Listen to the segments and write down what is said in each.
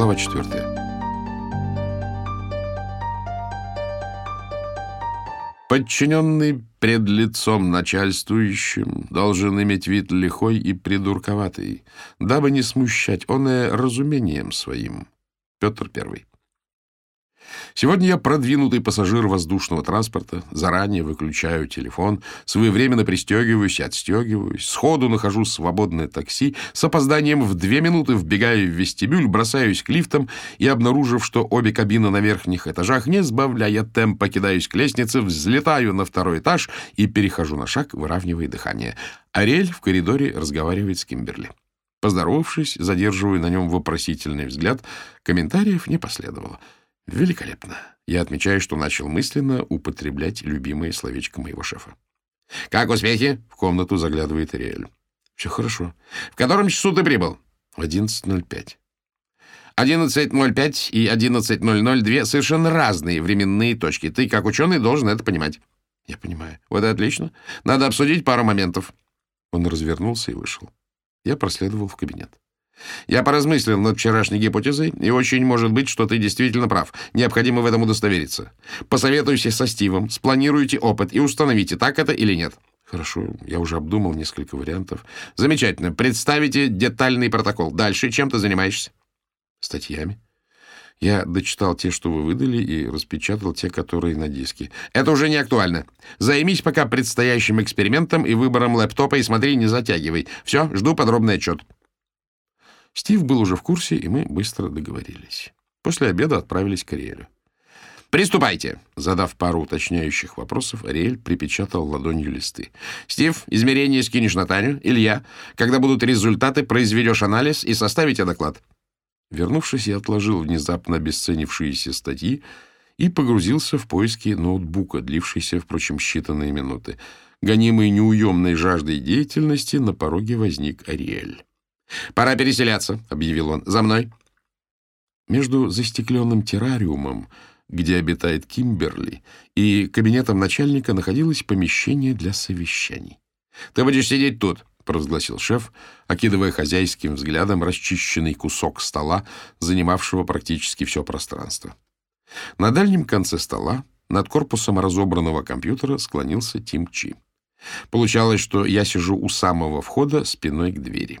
Глава четвертая. Подчиненный пред лицом начальствующим должен иметь вид лихой и придурковатый, дабы не смущать оное разумением своим. Петр Первый. Сегодня я продвинутый пассажир воздушного транспорта, заранее выключаю телефон, своевременно пристегиваюсь и отстегиваюсь, сходу нахожу свободное такси, с опозданием в две минуты вбегаю в вестибюль, бросаюсь к лифтам и, обнаружив, что обе кабины на верхних этажах, не сбавляя темпа, кидаюсь к лестнице, взлетаю на второй этаж и перехожу на шаг, выравнивая дыхание. Ариэль в коридоре разговаривает с Кимберли. Поздоровавшись, задерживаю на нем вопросительный взгляд, комментариев не последовало. Великолепно. Я отмечаю, что начал мысленно употреблять любимое словечко моего шефа. «Как успехи?» — в комнату заглядывает Ариэль. «Все хорошо. В котором часу ты прибыл?» «В 11.05». 11.05 и 11.00 — две совершенно разные временные точки. Ты, как ученый, должен это понимать. Я понимаю. Вот и отлично. Надо обсудить пару моментов. Он развернулся и вышел. Я проследовал в кабинет. Я поразмыслил над вчерашней гипотезой, и очень может быть, что ты действительно прав. Необходимо в этом удостовериться. Посоветуйся со Стивом, спланируйте опыт и установите, так это или нет. Хорошо, я уже обдумал несколько вариантов. Замечательно. Представите детальный протокол. Дальше чем ты занимаешься? Статьями. Я дочитал те, что вы выдали, и распечатал те, которые на диске. Это уже не актуально. Займись пока предстоящим экспериментом и выбором лэптопа, и смотри, не затягивай. Все, жду подробный отчет. Стив был уже в курсе, и мы быстро договорились. После обеда отправились к Ариэлю. «Приступайте!» Задав пару уточняющих вопросов, Ариэль припечатал ладонью листы. «Стив, измерение скинешь на Таню. Илья, когда будут результаты, произведешь анализ и составите доклад». Вернувшись, я отложил внезапно обесценившиеся статьи и погрузился в поиски ноутбука, длившийся, впрочем, считанные минуты. Гонимый неуемной жаждой деятельности, на пороге возник Ариэль. «Пора переселяться», — объявил он. «За мной». Между застекленным террариумом, где обитает Кимберли, и кабинетом начальника находилось помещение для совещаний. «Ты будешь сидеть тут», — провозгласил шеф, окидывая хозяйским взглядом расчищенный кусок стола, занимавшего практически все пространство. На дальнем конце стола, над корпусом разобранного компьютера, склонился Тим Чи. Получалось, что я сижу у самого входа спиной к двери.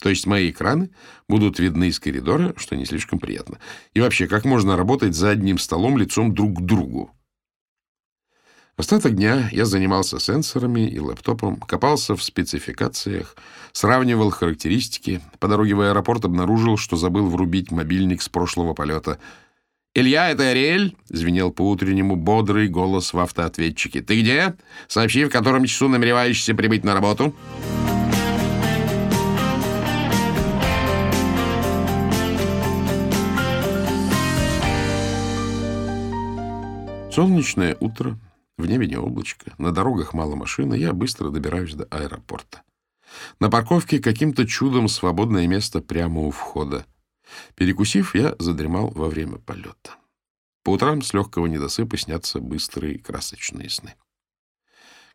То есть мои экраны будут видны из коридора, что не слишком приятно. И вообще, как можно работать за одним столом лицом друг к другу? Остаток дня я занимался сенсорами и лэптопом, копался в спецификациях, сравнивал характеристики. По дороге в аэропорт обнаружил, что забыл врубить мобильник с прошлого полета. «Илья, это Ариэль?» — звенел по-утреннему бодрый голос в автоответчике. «Ты где? Сообщи, в котором часу намереваешься прибыть на работу?» Солнечное утро, в небе не облачко, на дорогах мало машин, я быстро добираюсь до аэропорта. На парковке каким-то чудом свободное место прямо у входа. Перекусив, я задремал во время полета. По утрам с легкого недосыпа снятся быстрые красочные сны.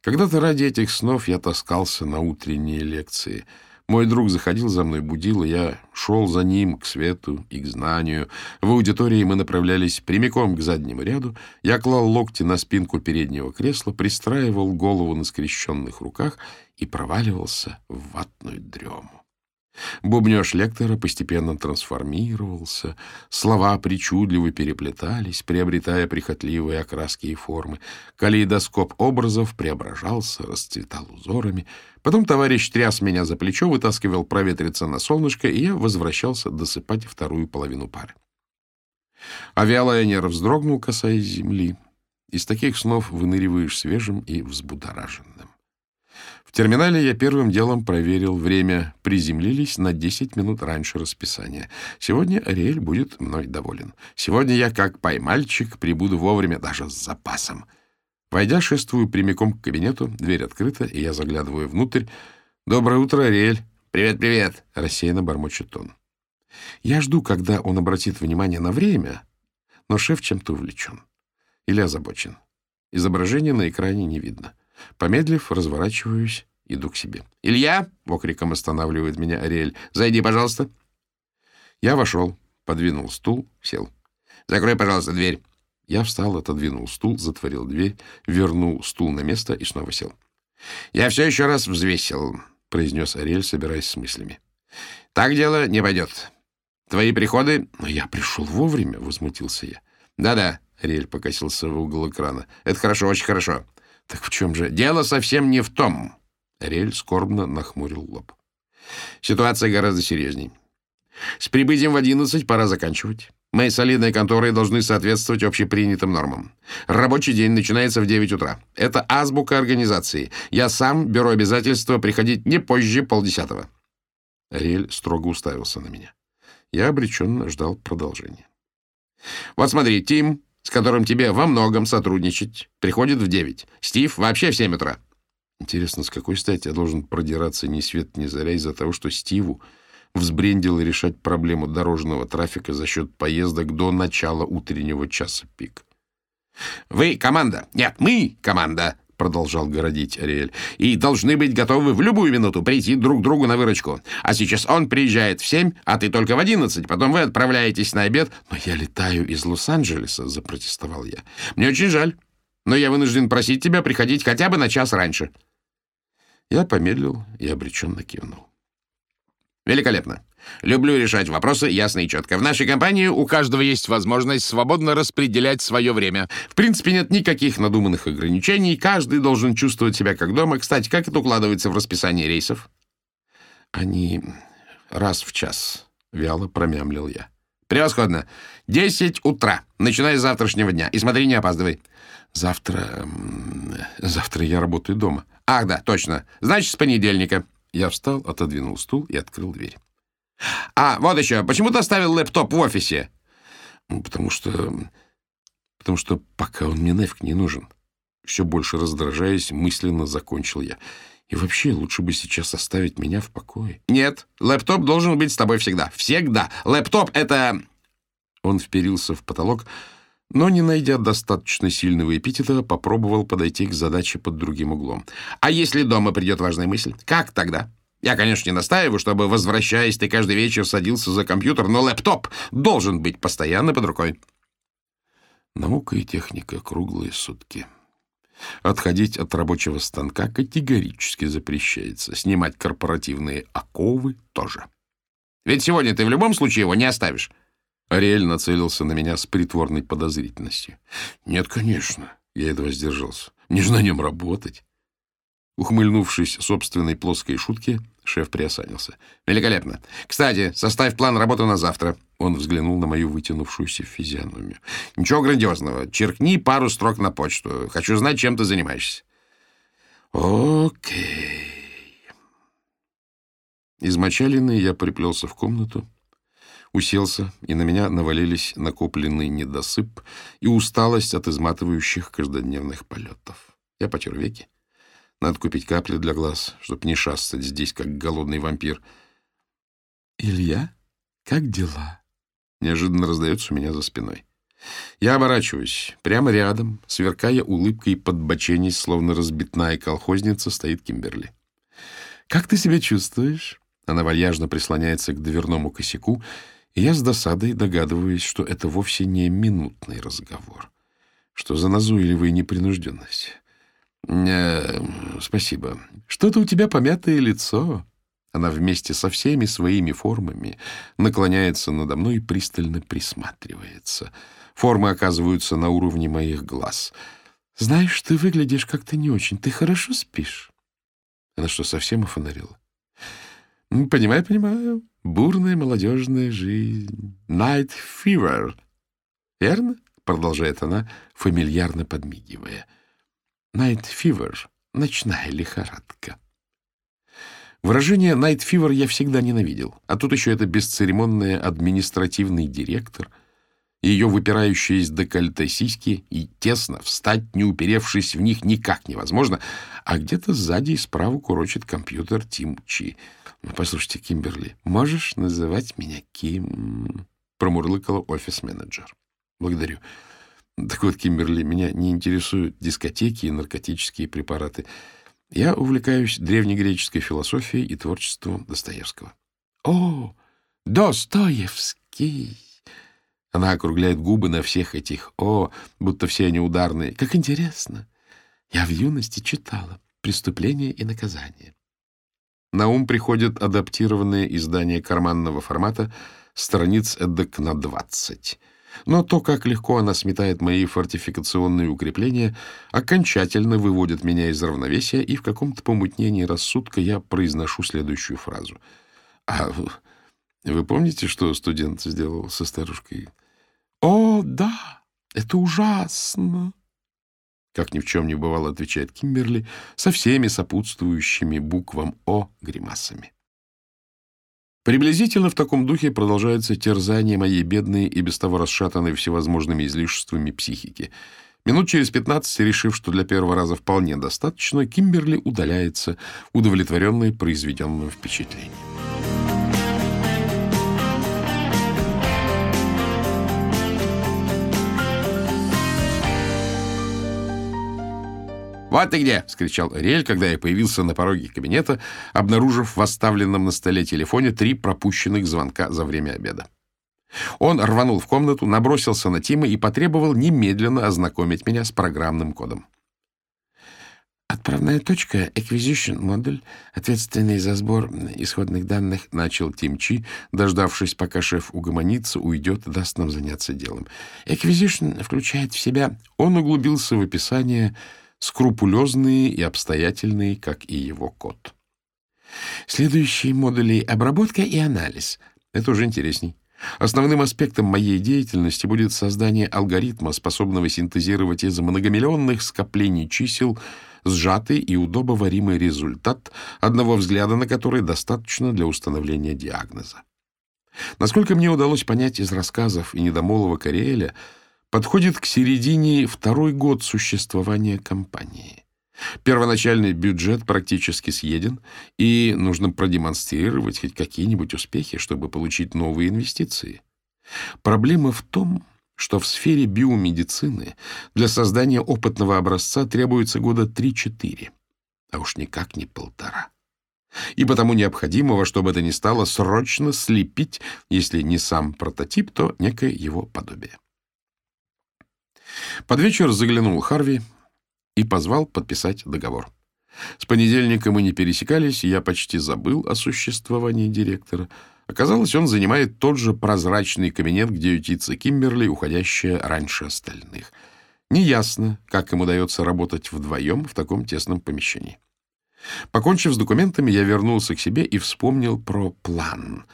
Когда-то ради этих снов я таскался на утренние лекции — мой друг заходил за мной, будил, и я шел за ним к свету и к знанию. В аудитории мы направлялись прямиком к заднему ряду. Я клал локти на спинку переднего кресла, пристраивал голову на скрещенных руках и проваливался в ватную дрему. Бубнеж лектора постепенно трансформировался, слова причудливо переплетались, приобретая прихотливые окраски и формы. Калейдоскоп образов преображался, расцветал узорами. Потом товарищ тряс меня за плечо, вытаскивал проветриться на солнышко, и я возвращался досыпать вторую половину пары. Авиалайнер вздрогнул, касаясь земли. Из таких снов выныриваешь свежим и взбудораженным. В терминале я первым делом проверил время. Приземлились на 10 минут раньше расписания. Сегодня Ариэль будет мной доволен. Сегодня я, как поймальчик, прибуду вовремя, даже с запасом. Войдя, шествую прямиком к кабинету. Дверь открыта, и я заглядываю внутрь. «Доброе утро, Ариэль!» «Привет, привет!» — рассеянно бормочет он. Я жду, когда он обратит внимание на время, но шеф чем-то увлечен. Или озабочен. Изображение на экране не видно. Помедлив, разворачиваюсь, иду к себе. «Илья!» — окриком останавливает меня Ариэль. «Зайди, пожалуйста». Я вошел. подвинул стул, сел. «Закрой, пожалуйста, дверь». Я встал, отодвинул стул, затворил дверь, вернул стул на место и снова сел. «Я все еще раз взвесил», — произнес Ариэль, собираясь с мыслями. «Так дело не пойдет. Твои приходы...» «Но я пришел вовремя», — возмутился я. «Да-да», — Ариэль покосился в угол экрана. «Это хорошо, очень хорошо». «Так в чем же?» «Дело совсем не в том». Ариэль скорбно нахмурил лоб. «Ситуация гораздо серьезней. С прибытием в одиннадцать пора заканчивать. Мои солидные конторы должны соответствовать общепринятым нормам. Рабочий день начинается в 9 утра. Это азбука организации. Я сам беру обязательство приходить не позже полдесятого. Ариэль строго уставился на меня. Я обреченно ждал продолжения. Вот смотри, Тим, с которым тебе во многом сотрудничать, приходит в 9. Стив вообще в 7 утра. Интересно, с какой стати я должен продираться ни свет ни заря из-за того, что Стиву взбрендил решать проблему дорожного трафика за счет поездок до начала утреннего часа пик. «Вы команда! Нет, мы команда!» — продолжал городить Ариэль. «И должны быть готовы в любую минуту прийти друг другу на выручку. А сейчас он приезжает в семь, а ты только в одиннадцать. Потом вы отправляетесь на обед. Но я летаю из Лос-Анджелеса», — запротестовал я. «Мне очень жаль, но я вынужден просить тебя приходить хотя бы на час раньше». Я помедлил и обреченно кивнул. Великолепно. Люблю решать вопросы ясно и четко. В нашей компании у каждого есть возможность свободно распределять свое время. В принципе, нет никаких надуманных ограничений. Каждый должен чувствовать себя как дома. Кстати, как это укладывается в расписание рейсов? Они раз в час. Вяло промямлил я. Превосходно. Десять утра, начиная с завтрашнего дня. И смотри, не опаздывай. Завтра... Завтра я работаю дома. Ах, да, точно. Значит, с понедельника. Я встал, отодвинул стул и открыл дверь. «А, вот еще. Почему ты оставил лэптоп в офисе?» ну, «Потому что... потому что пока он мне нафиг не нужен». Все больше раздражаясь, мысленно закончил я. И вообще, лучше бы сейчас оставить меня в покое. «Нет, лэптоп должен быть с тобой всегда. Всегда. Лэптоп — это...» Он вперился в потолок, но, не найдя достаточно сильного эпитета, попробовал подойти к задаче под другим углом. «А если дома придет важная мысль? Как тогда?» Я, конечно, не настаиваю, чтобы, возвращаясь, ты каждый вечер садился за компьютер, но лэптоп должен быть постоянно под рукой. Наука и техника круглые сутки. Отходить от рабочего станка категорически запрещается. Снимать корпоративные оковы тоже. Ведь сегодня ты в любом случае его не оставишь. Ариэль нацелился на меня с притворной подозрительностью. «Нет, конечно». Я едва сдержался. «Мне же на нем работать». Ухмыльнувшись собственной плоской шутке, шеф приосанился. «Великолепно. Кстати, составь план работы на завтра». Он взглянул на мою вытянувшуюся физиономию. «Ничего грандиозного. Черкни пару строк на почту. Хочу знать, чем ты занимаешься». «Окей». Измочаленный я приплелся в комнату, Уселся, и на меня навалились накопленный недосып и усталость от изматывающих каждодневных полетов. Я потер веки. Надо купить капли для глаз, чтобы не шастать здесь, как голодный вампир. «Илья, как дела?» Неожиданно раздается у меня за спиной. Я оборачиваюсь. Прямо рядом, сверкая улыбкой подбоченись, словно разбитная колхозница, стоит Кимберли. «Как ты себя чувствуешь?» Она вальяжно прислоняется к дверному косяку я с досадой догадываюсь, что это вовсе не минутный разговор. Что за назойливая непринужденность? Э, спасибо. Что-то у тебя помятое лицо. Она вместе со всеми своими формами наклоняется надо мной и пристально присматривается. Формы оказываются на уровне моих глаз. Знаешь, ты выглядишь как-то не очень. Ты хорошо спишь? Она что, совсем офонарила? Понимаю, понимаю. Бурная молодежная жизнь. Night fever. Верно? Продолжает она, фамильярно подмигивая. Night fever. Ночная лихорадка. Выражение «night fever» я всегда ненавидел. А тут еще это бесцеремонная административный директор, ее выпирающие из декольте сиськи, и тесно встать, не уперевшись в них, никак невозможно, а где-то сзади и справа курочит компьютер Тим Чи — ну, послушайте, Кимберли, можешь называть меня Ким? Промурлыкала офис-менеджер. Благодарю. Так вот, Кимберли, меня не интересуют дискотеки и наркотические препараты. Я увлекаюсь древнегреческой философией и творчеством Достоевского. О, Достоевский! Она округляет губы на всех этих «о», будто все они ударные. Как интересно! Я в юности читала «Преступление и наказание». На ум приходят адаптированные издания карманного формата страниц эдак на 20. Но то, как легко она сметает мои фортификационные укрепления, окончательно выводит меня из равновесия, и в каком-то помутнении рассудка я произношу следующую фразу. «А вы помните, что студент сделал со старушкой?» «О, да, это ужасно!» Как ни в чем не бывало, отвечает Кимберли, со всеми сопутствующими буквам «О» гримасами. Приблизительно в таком духе продолжается терзание моей бедной и без того расшатанной всевозможными излишествами психики. Минут через пятнадцать, решив, что для первого раза вполне достаточно, Кимберли удаляется, удовлетворенный произведенным впечатлением. «Вот ты где!» — скричал Ариэль, когда я появился на пороге кабинета, обнаружив в оставленном на столе телефоне три пропущенных звонка за время обеда. Он рванул в комнату, набросился на Тима и потребовал немедленно ознакомить меня с программным кодом. «Отправная точка — Acquisition модуль, ответственный за сбор исходных данных», — начал Тим Чи, дождавшись, пока шеф угомонится, уйдет даст нам заняться делом. «Acquisition включает в себя...» Он углубился в описание скрупулезные и обстоятельные, как и его код. Следующие модули — обработка и анализ. Это уже интересней. Основным аспектом моей деятельности будет создание алгоритма, способного синтезировать из многомиллионных скоплений чисел сжатый и удобоваримый результат, одного взгляда на который достаточно для установления диагноза. Насколько мне удалось понять из рассказов и недомолова Кориэля, подходит к середине второй год существования компании. Первоначальный бюджет практически съеден, и нужно продемонстрировать хоть какие-нибудь успехи, чтобы получить новые инвестиции. Проблема в том, что в сфере биомедицины для создания опытного образца требуется года 3-4, а уж никак не полтора. И потому необходимо во что бы ни стало срочно слепить, если не сам прототип, то некое его подобие. Под вечер заглянул Харви и позвал подписать договор. С понедельника мы не пересекались, и я почти забыл о существовании директора. Оказалось, он занимает тот же прозрачный кабинет, где ютится Кимберли, уходящая раньше остальных. Неясно, как им удается работать вдвоем в таком тесном помещении. Покончив с документами, я вернулся к себе и вспомнил про план.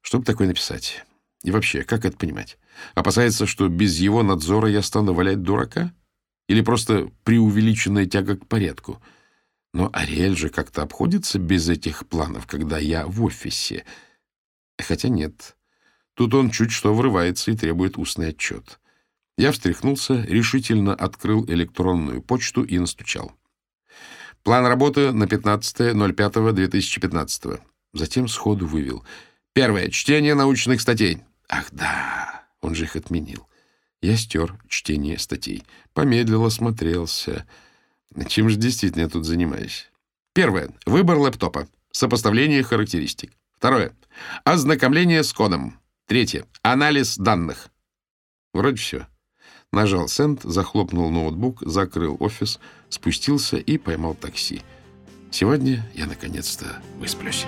Что бы такое написать? И вообще, как это понимать? Опасается, что без его надзора я стану валять дурака? Или просто преувеличенная тяга к порядку? Но Ариэль же как-то обходится без этих планов, когда я в офисе. Хотя нет. Тут он чуть что врывается и требует устный отчет. Я встряхнулся, решительно открыл электронную почту и настучал. План работы на 15.05.2015. Затем сходу вывел. Первое. Чтение научных статей. Ах, да. Он же их отменил. Я стер чтение статей. Помедлил, осмотрелся. Чем же действительно я тут занимаюсь? Первое. Выбор лэптопа. Сопоставление характеристик. Второе. Ознакомление с кодом. Третье. Анализ данных. Вроде все. Нажал «Сенд», захлопнул ноутбук, закрыл офис, спустился и поймал такси. Сегодня я наконец-то высплюсь.